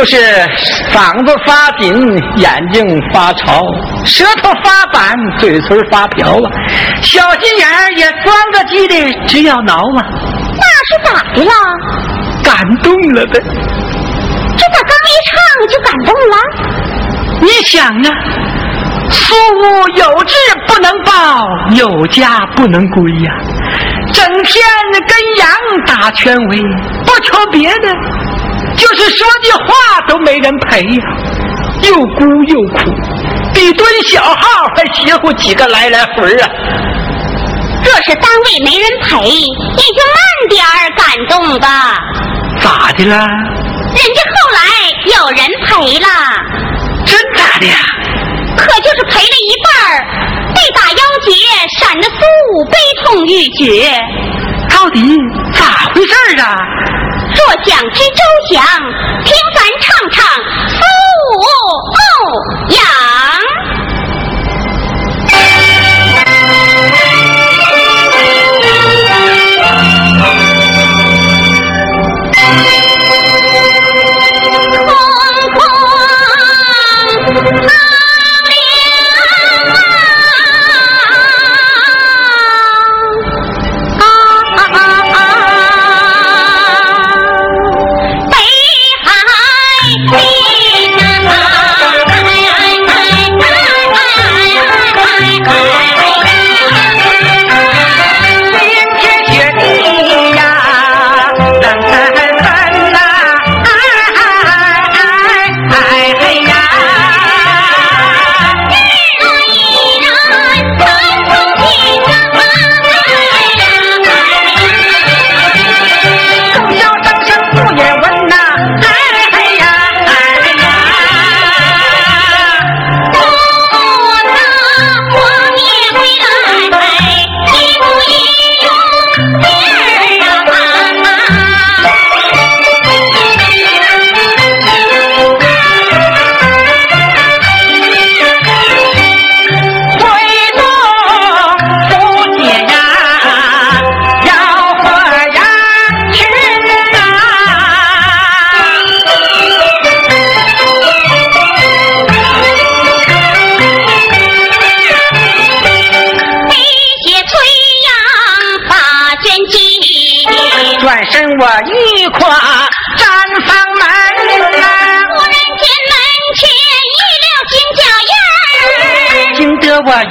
就是嗓子发紧，眼睛发潮，舌头发板，嘴唇发瓢啊，小心眼儿也钻个鸡的，直要挠啊。那是咋的了？感动了呗。这咋刚一唱就感动了？你想啊，苏武有志不能报，有家不能归呀。整天跟羊打圈围，不求别的，就是说句话都没人陪呀，又孤又苦，比蹲小号还邪乎几个来来回啊！若是单位没人陪，你就慢点儿感动吧。咋的啦？人家后来有人陪了。真咋的呀？可就是陪了一半儿，被打腰结，闪得苏武悲痛欲绝。到底咋回事啊？若想知周详，听咱唱唱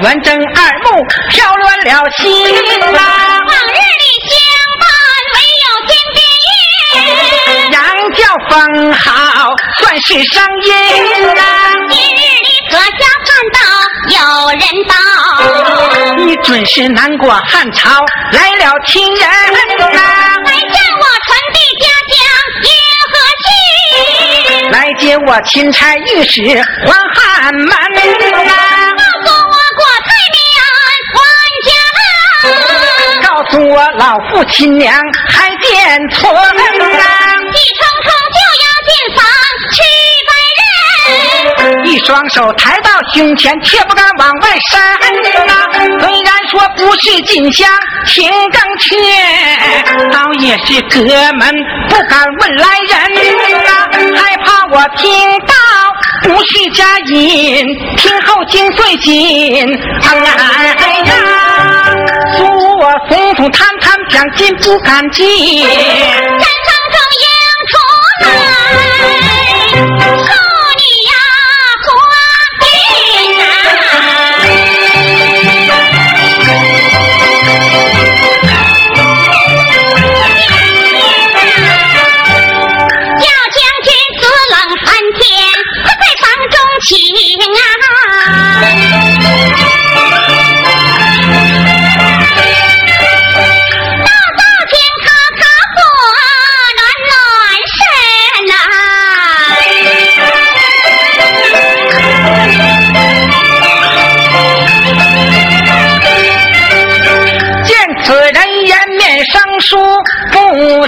圆睁二目，飘乱了心啊。往日里相伴，唯有天边月。羊叫风好，算是声音啊。今日里可下看到有人到，你准是南国汉朝来了亲人啊。来向我传递家乡银河系，来接我钦差御史还汉门我老父亲娘还见存啊！气冲冲就要进房去拜人。一双手抬到胸前，却不敢往外伸啊！虽然说不是金香情更切，倒也是哥们不敢问来人啊，害怕我听到不是佳音，听后惊碎心。哎呀，诉我松松坦坦讲进不敢进。战场中迎出来，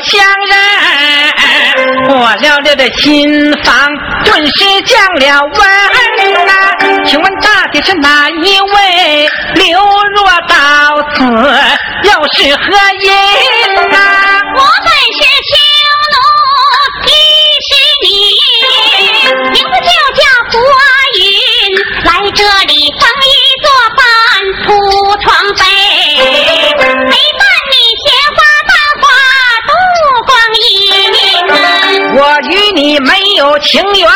相人，我撩了的心房，顿时降了温啊，请问到底是哪一位流落到此，又是何因啊？我本是青龙一十年，名字就叫郭云，来这里。你没有情缘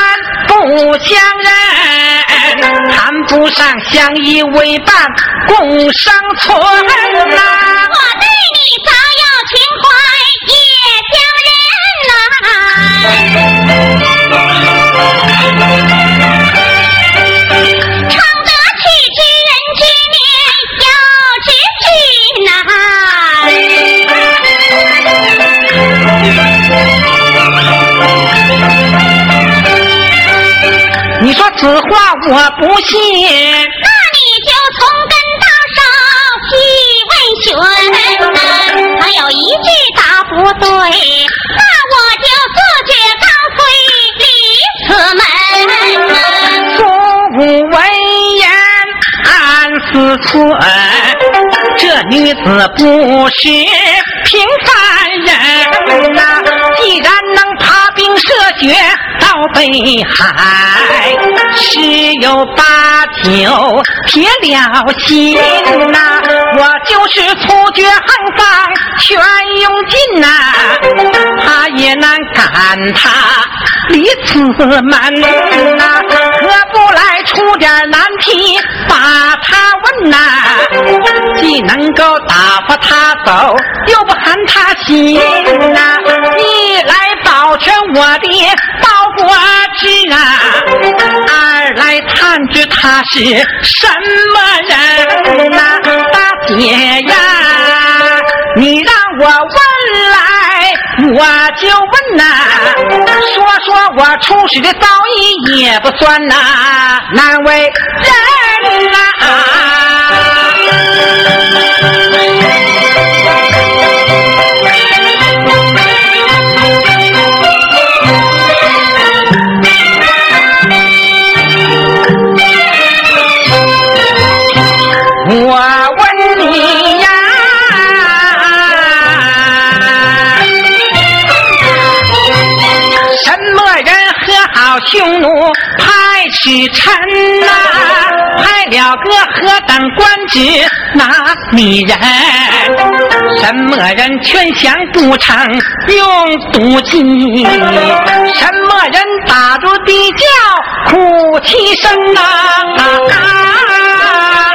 不相认，谈不上相依为伴共生存呐。我对你早有情怀也相认呐。此话我不信，那你就从根到梢细问询，他有一句答不对，那我就自觉告退离此门。父母闻言暗思忖，这女子不是平凡人呐、既然能爬冰涉雪到北海，十有八九铁了心呐、我就是突厥横放全用尽呐、他也难赶他离此门呐、何不来出点难题把他问呐、既能够打发他走，又不寒他心呐、你来保全我的报国之啊，二来探知他是什么人呐、大姐呀，你让我问来，我就问呐、说说我出使的遭遇也不算呐、难为人呐、匈奴派使臣呐、派了个何等官职哪里人？什么人劝降不成用毒计？什么人打着地窖哭泣声呐、汉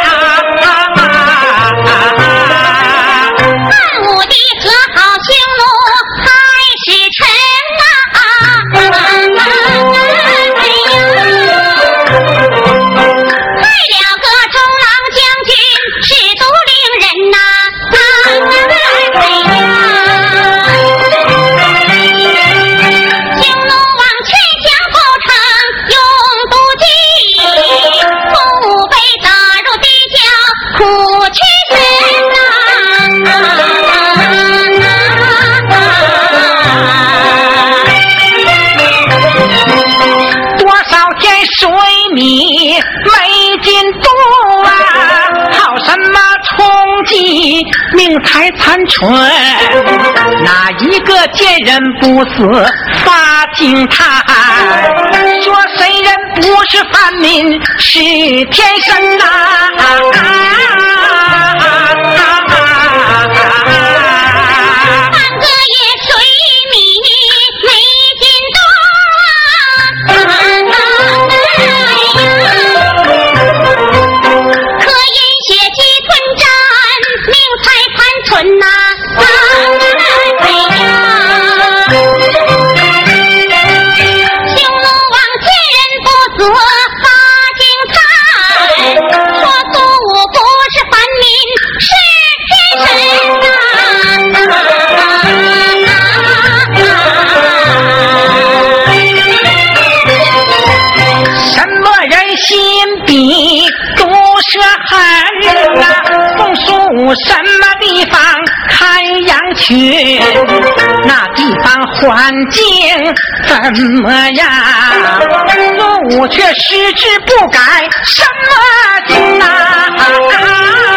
春？哪一个贱人不死发惊叹？说谁人不是凡民是天神呐、半什么地方开羊群？那地方环境怎么样？路却矢志不改，什么情呐、匈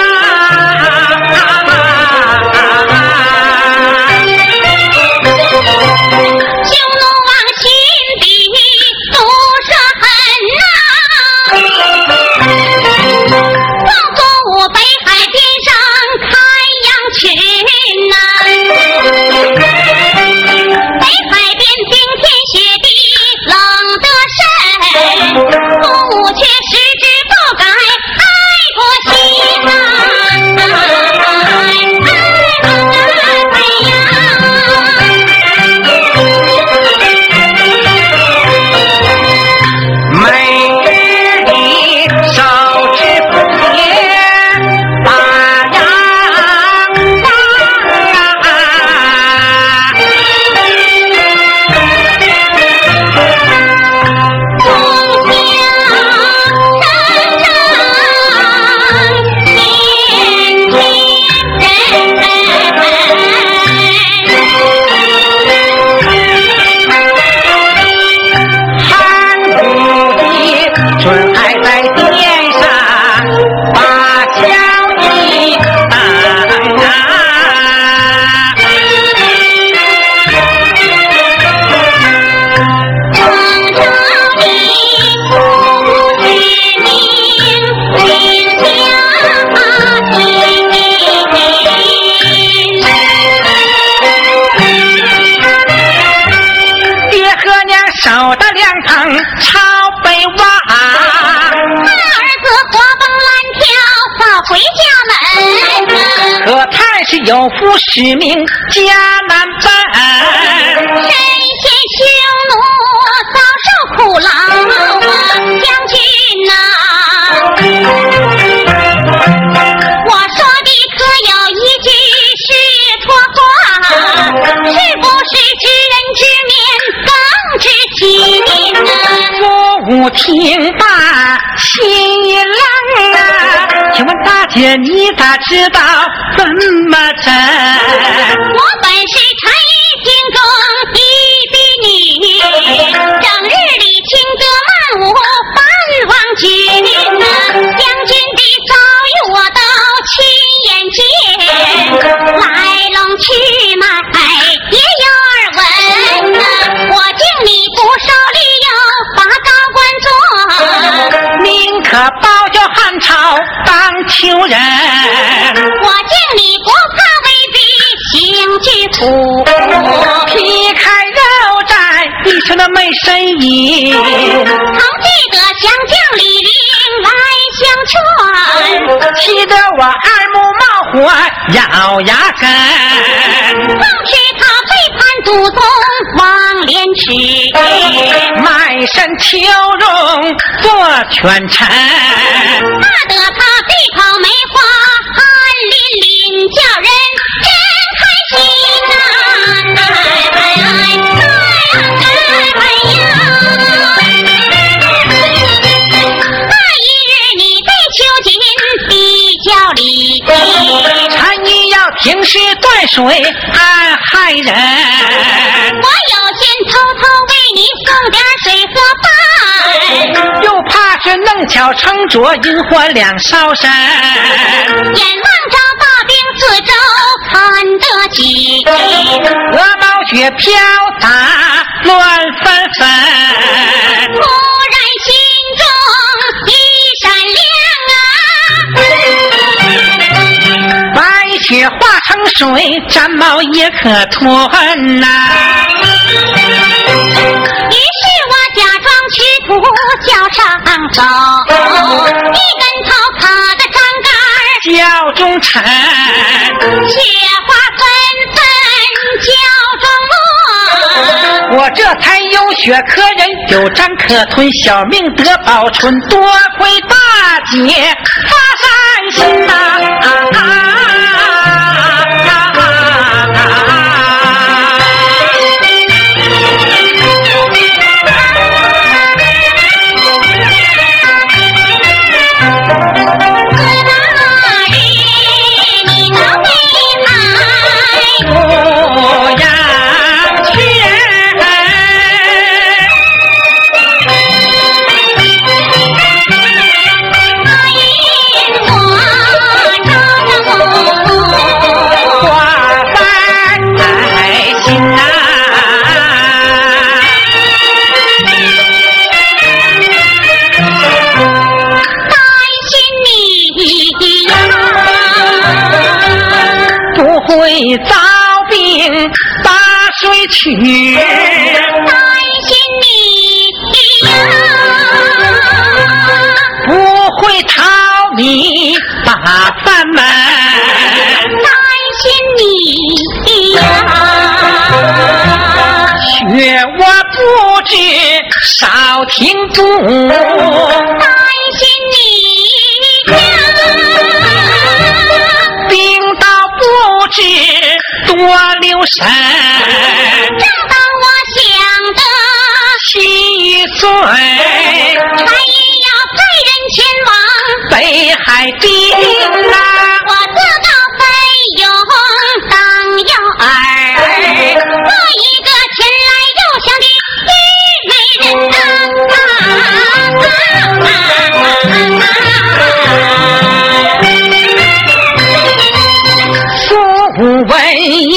有负使命，家难奔。身先匈奴，遭受苦劳，将军呐！我说的可有一句是错话？是不是知人知面更知其名啊？父听罢心一冷！问大姐，你咋知道？怎么整？当囚人。我敬你不怕威逼行巨苦，劈开肉绽，一身的没身影。曾记得降将李陵来相劝，气得我耳目冒火，咬牙根。祖宗忘廉耻，卖身求荣做权臣。怕得他背跑梅花汗淋淋，叫人真开心呐！哎哎哎哎哎呀！那一日你被囚禁比较里，臣你要平时断水安害人。我有心偷偷为你送点水和饭。又怕是弄巧成拙，引火两烧身。眼望着大兵四周看得紧，鹅毛雪飘洒乱纷纷，雪化成水，毡帽也可吞呐、于是我假装吃土叫上走，一根头卡的张杆儿，教中臣，雪花纷纷叫中落。我这才有血可忍，有章可吞，小命得保存。多亏大姐担心你呀，不会逃你大饭门，担心你呀，却我不知少停住，担心你呀。病到不知多留神，七岁才要派人前往，北海兵啊，我自告奋勇当诱饵，做一个前来又降的虞美人苏文言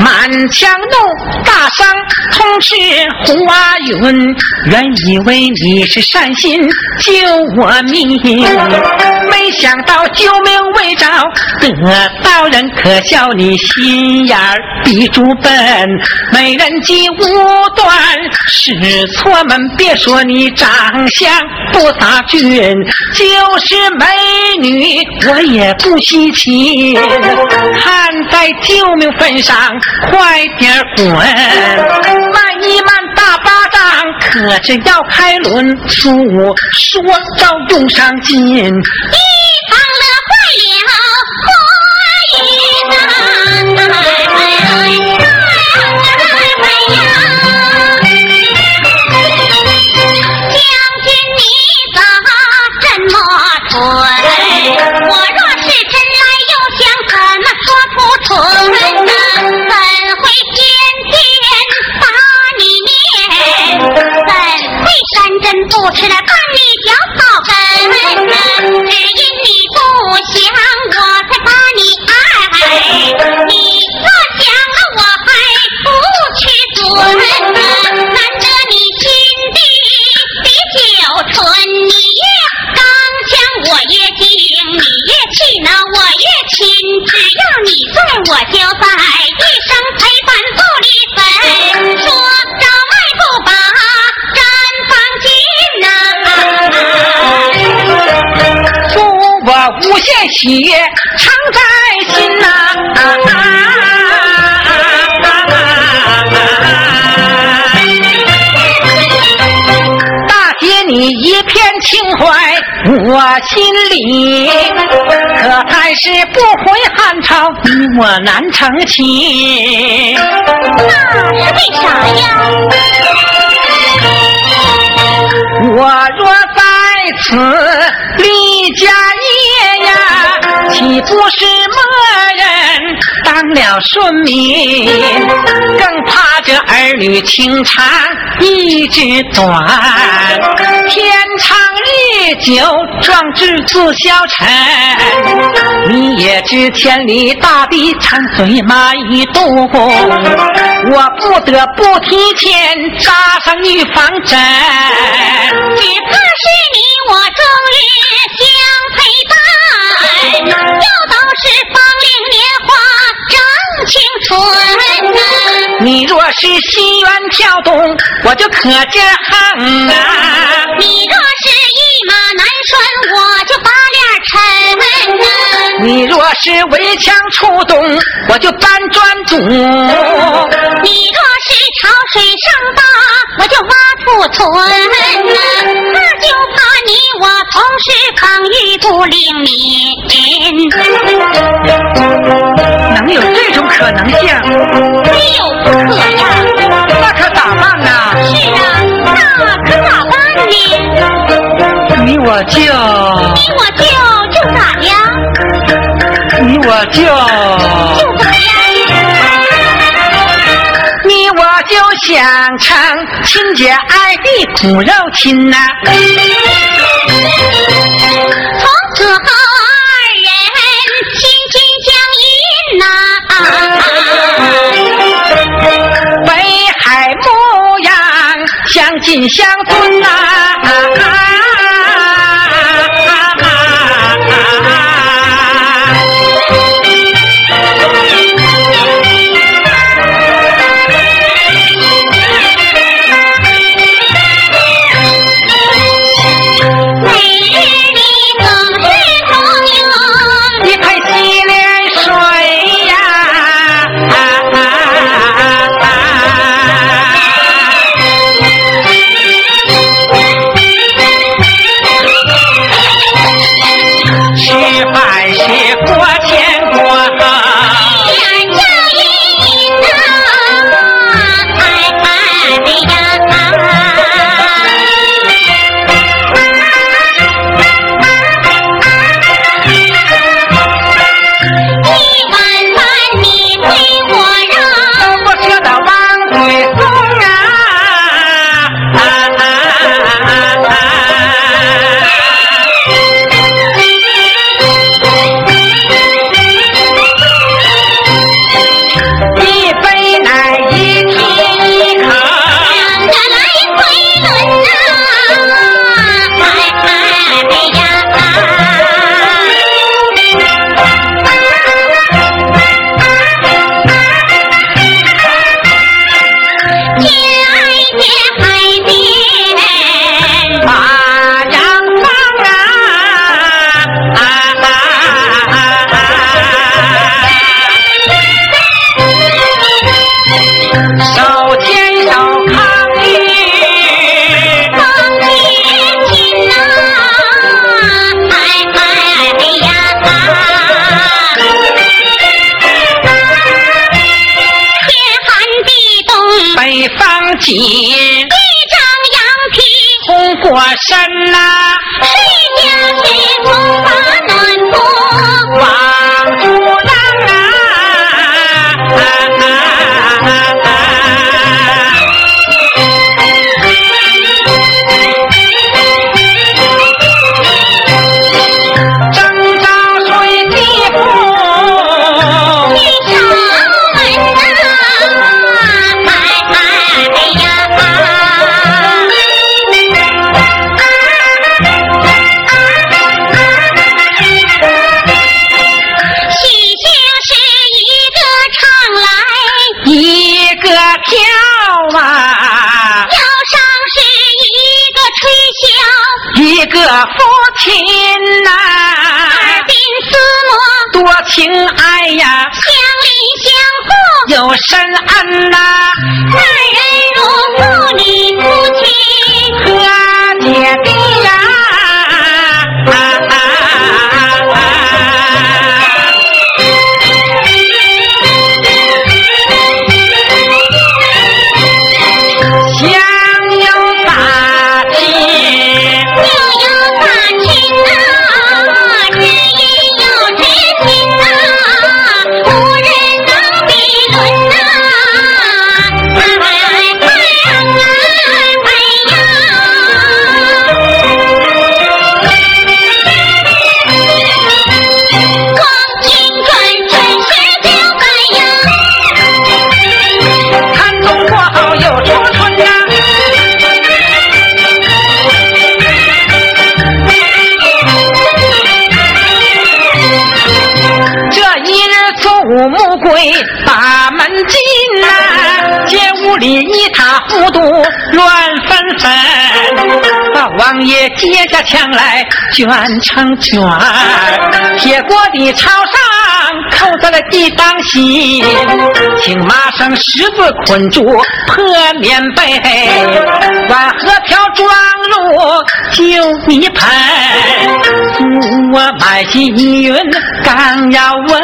满腔怒，同是华云。原以为你是善心救我命，没想到救命未着得到人，可笑你心眼儿比猪笨。美人计无端使错门，别说你长相不咋俊，就是美女我也不稀奇。看在救命份上，快点滚！巴掌，可是要开轮书，说到用上劲。一旁乐坏了花云呐。就在，一生陪伴不离分。说着迈步把毡放紧呐、祝我无限喜悦常在心呐、大姐你一片情怀我心里，可还是不回汉朝，我难成亲。那是为啥呀？我若在此立家业呀，岂不是默认当了顺民？更怕这儿女情长一直短，天长日久，壮志自消沉。你也知千里大地长水马一渡，我不得不提前扎上预防针。只怕是你我终日相陪伴，又都是芳龄年华正青春、你若是心愿跳动，我就可劲儿哼啊！你若是马难拴，我就把脸沉呐、你若是围墙出动，我就搬砖堵。你若是潮水上大，我就挖土屯呐、那就怕你我同时防御不灵敏。能有这种可能性？没有不可我就，你我就就咋的呀？你我就，就咋呀？你我就想成亲姐爱的骨肉亲呐、从此后二人心心相印呐、北海牧羊相亲相尊呐、深恩呐下墙来卷成卷铁锅底朝上扣在了地当心请妈生十字捆住破棉被碗和瓢装入旧泥盆。我买金云刚要问。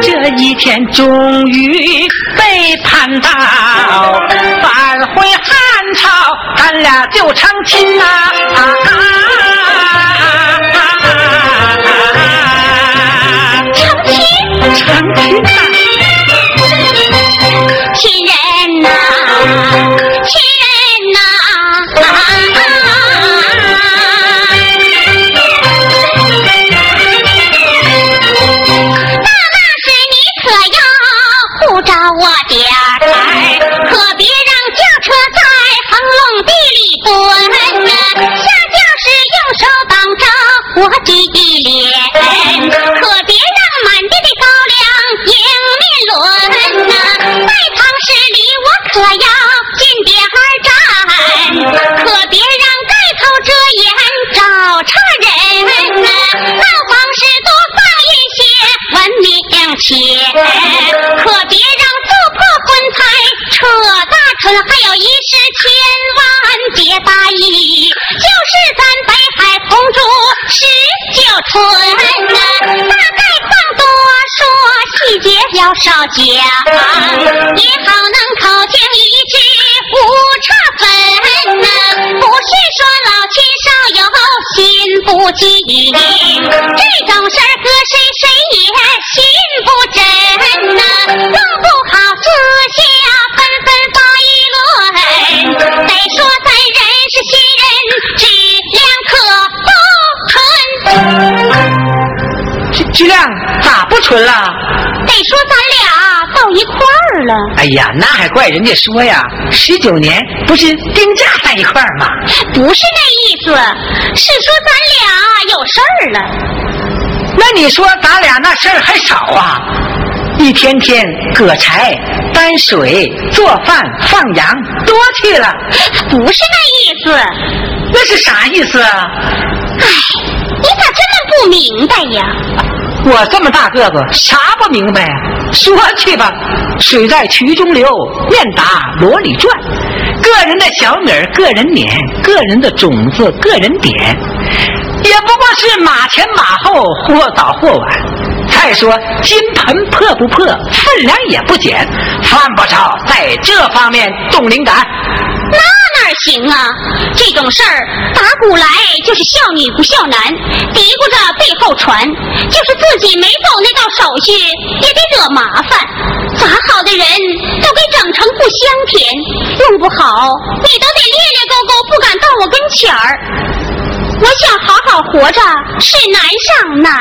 这一天终于被判到，返回汉朝，咱俩就成亲呐，啊啊成亲呐，亲人呐。少家你好菊亮咋不纯了？得说咱俩到一块儿了。哎呀，那还怪人家说呀，十九年不是定价在一块儿吗？不是那意思，是说咱俩有事儿了。那你说咱俩那事儿还少啊？一天天割柴、担水、做饭、放羊，多去了。不是那意思。那是啥意思啊？哎，你咋这么不明白呀？我这么大个子，啥不明白啊？说去吧，水在渠中流，面打箩里转。个人的小米儿，个人碾；个人的种子，个人点。也不过是马前马后，或早或晚。再说金盆破不破，分量也不减，犯不着在这方面动灵感。行啊？这种事儿打古来就是孝女不孝男，嘀咕着背后传，就是自己没走那道手续，也得惹麻烦。咋好的人都给整成不香甜，弄不好你都得咧咧勾勾，不敢到我跟前儿。我想好好活着，是难上难。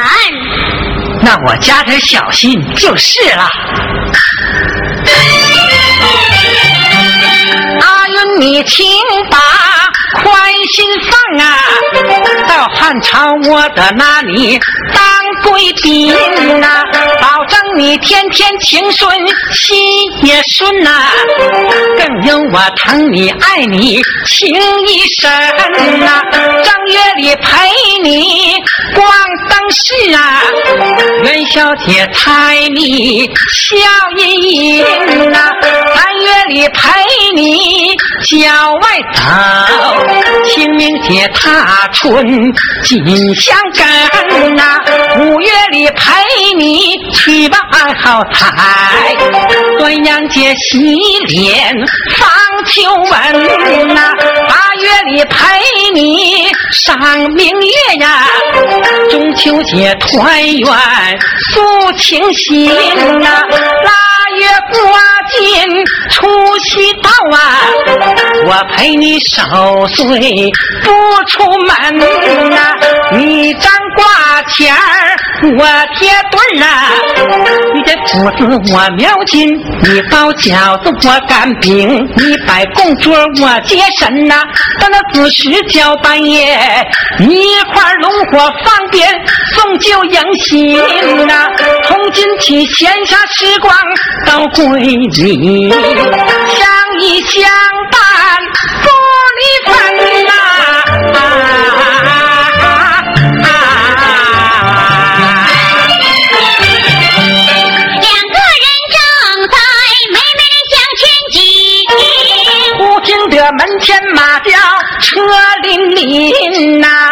那我加点小心就是了。你请把宽心放啊！到汉朝我的那里当贵宾呐，保证你天天情顺心也顺呐，更有我疼你爱你情意深呐，正月里陪你逛灯市啊，元宵节彩礼笑盈盈呐，三月里陪你郊外走，清明节踏春进香根呐，五月里陪你去把好彩，端阳节洗脸放秋纹呐，月里陪你赏明月呀，中秋节团圆诉情心呐，腊月过尽除夕到啊，我陪你守岁不出门呐，你张挂钱儿我贴对儿啊，你的斧子我描金，你包饺子我擀饼，你摆供桌我接神呐，到那子时叫半夜，一块龙火放鞭送酒迎新呐，从今起闲暇时光都归你，相依相伴天马叫车辚辚呐，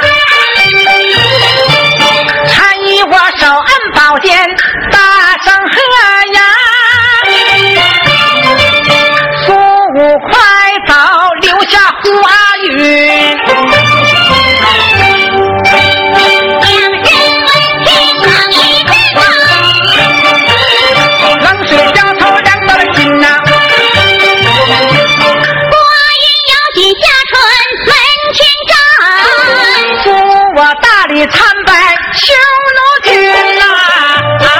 参拜匈奴军呐啊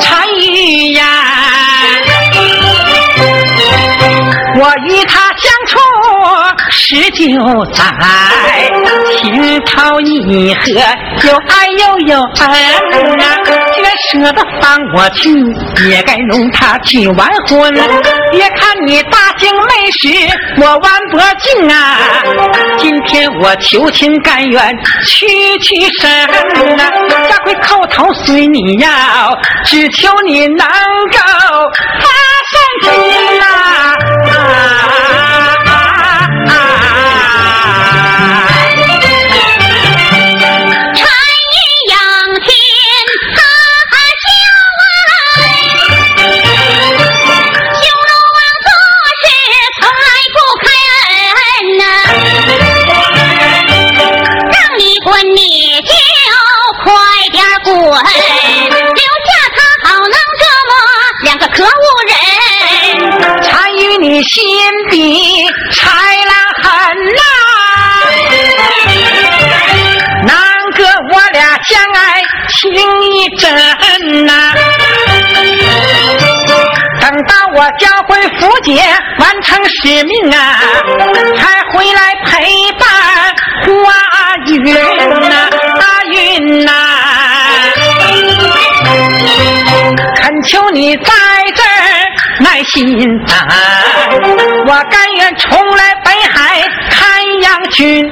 参呀我与他相处十九载情投意合有爱又有恩也舍得放我去，也该容他去完婚。别看你大惊没时，我弯脖敬啊！今天我求情甘愿屈屈身啊！下回叩头随你要，只求你能够发善心啊！听一阵呐。等到我教会福姐完成使命啊才回来陪伴花云呐啊云呐。恳求你在这儿耐心啊我甘愿重来北海看杨群，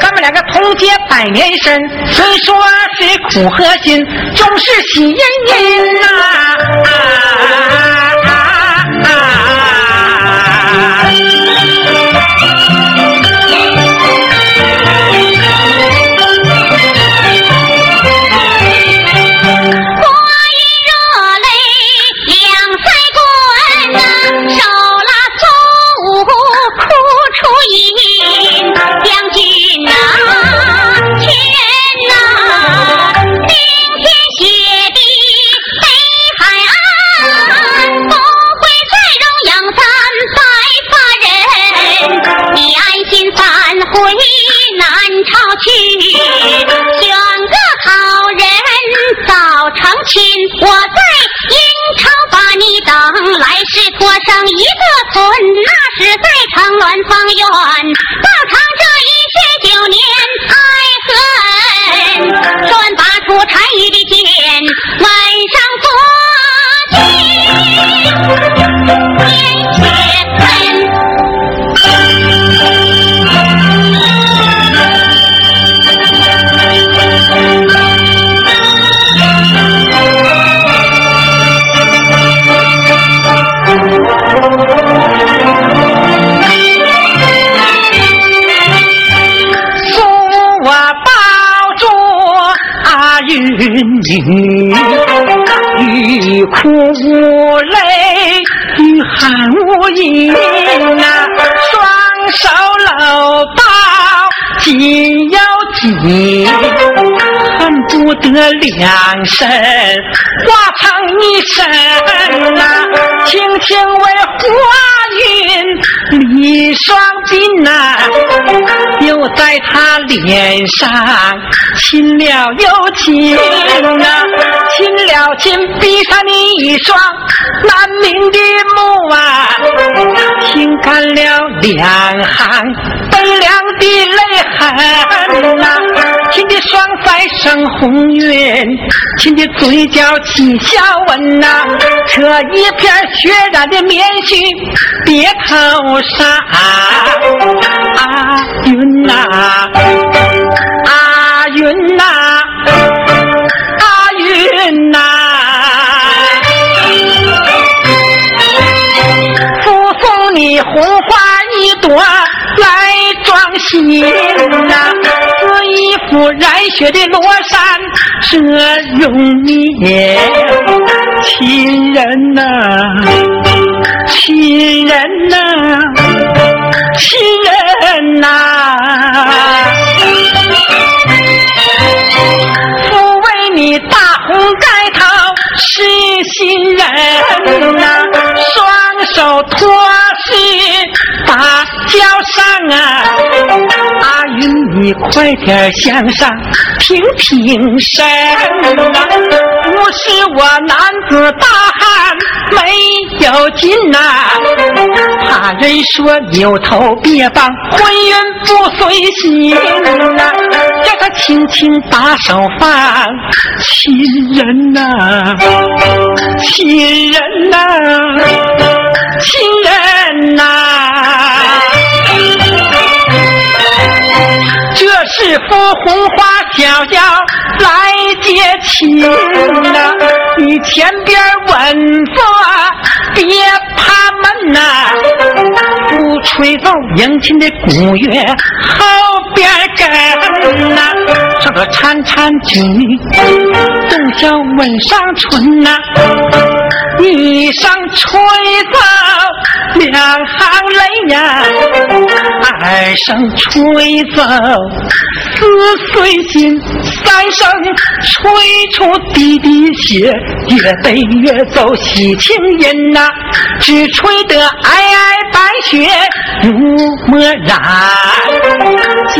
咱们两个同结百年身，虽说是苦和心，总是喜盈盈呐。上一个村，那是在长鸾方圆。不得两身化成一身呐，轻轻为花云理双鬓呐，又在他脸上。亲了又亲啊，亲了亲，闭上你一双难明的目啊，心干了两行悲凉的泪痕呐，双腮生红晕，亲的嘴角起笑纹呐，扯一片血染的棉絮别头上，啊云呐，啊。云呐，阿云呐，附送你红花一朵来装新呐，染血的罗衫遮容颜，亲人呐，亲人呐，亲人呐。抚为你大红盖头是新人呐，双手托起大脚上啊，你快点向上平平身呐，不是我男子大汉没有劲呐，怕人说扭头别绑婚姻不随心呐，叫他轻轻把手放，亲人呐，亲人呐，亲人呐，幅红花小轿来接亲呐，你前边稳坐，别怕闷呐，不吹奏迎亲的鼓乐，后边跟呐。这个潺潺君，动笑吻上唇呐，一声吹奏两行泪呀，二声吹奏撕碎心，三声吹出滴滴血，越悲越奏喜庆音呐，只吹得皑皑白雪如墨染，皎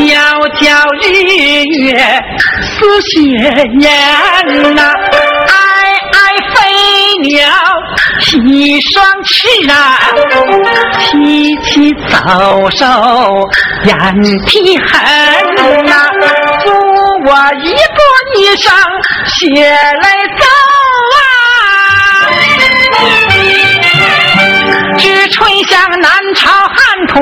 皎日月似血烟呐，皑皑爱飞鸟披霜翅啊，提起早手眼皮狠呐，扶我一步一声血来走啊，只吹向南朝汉土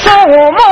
生活梦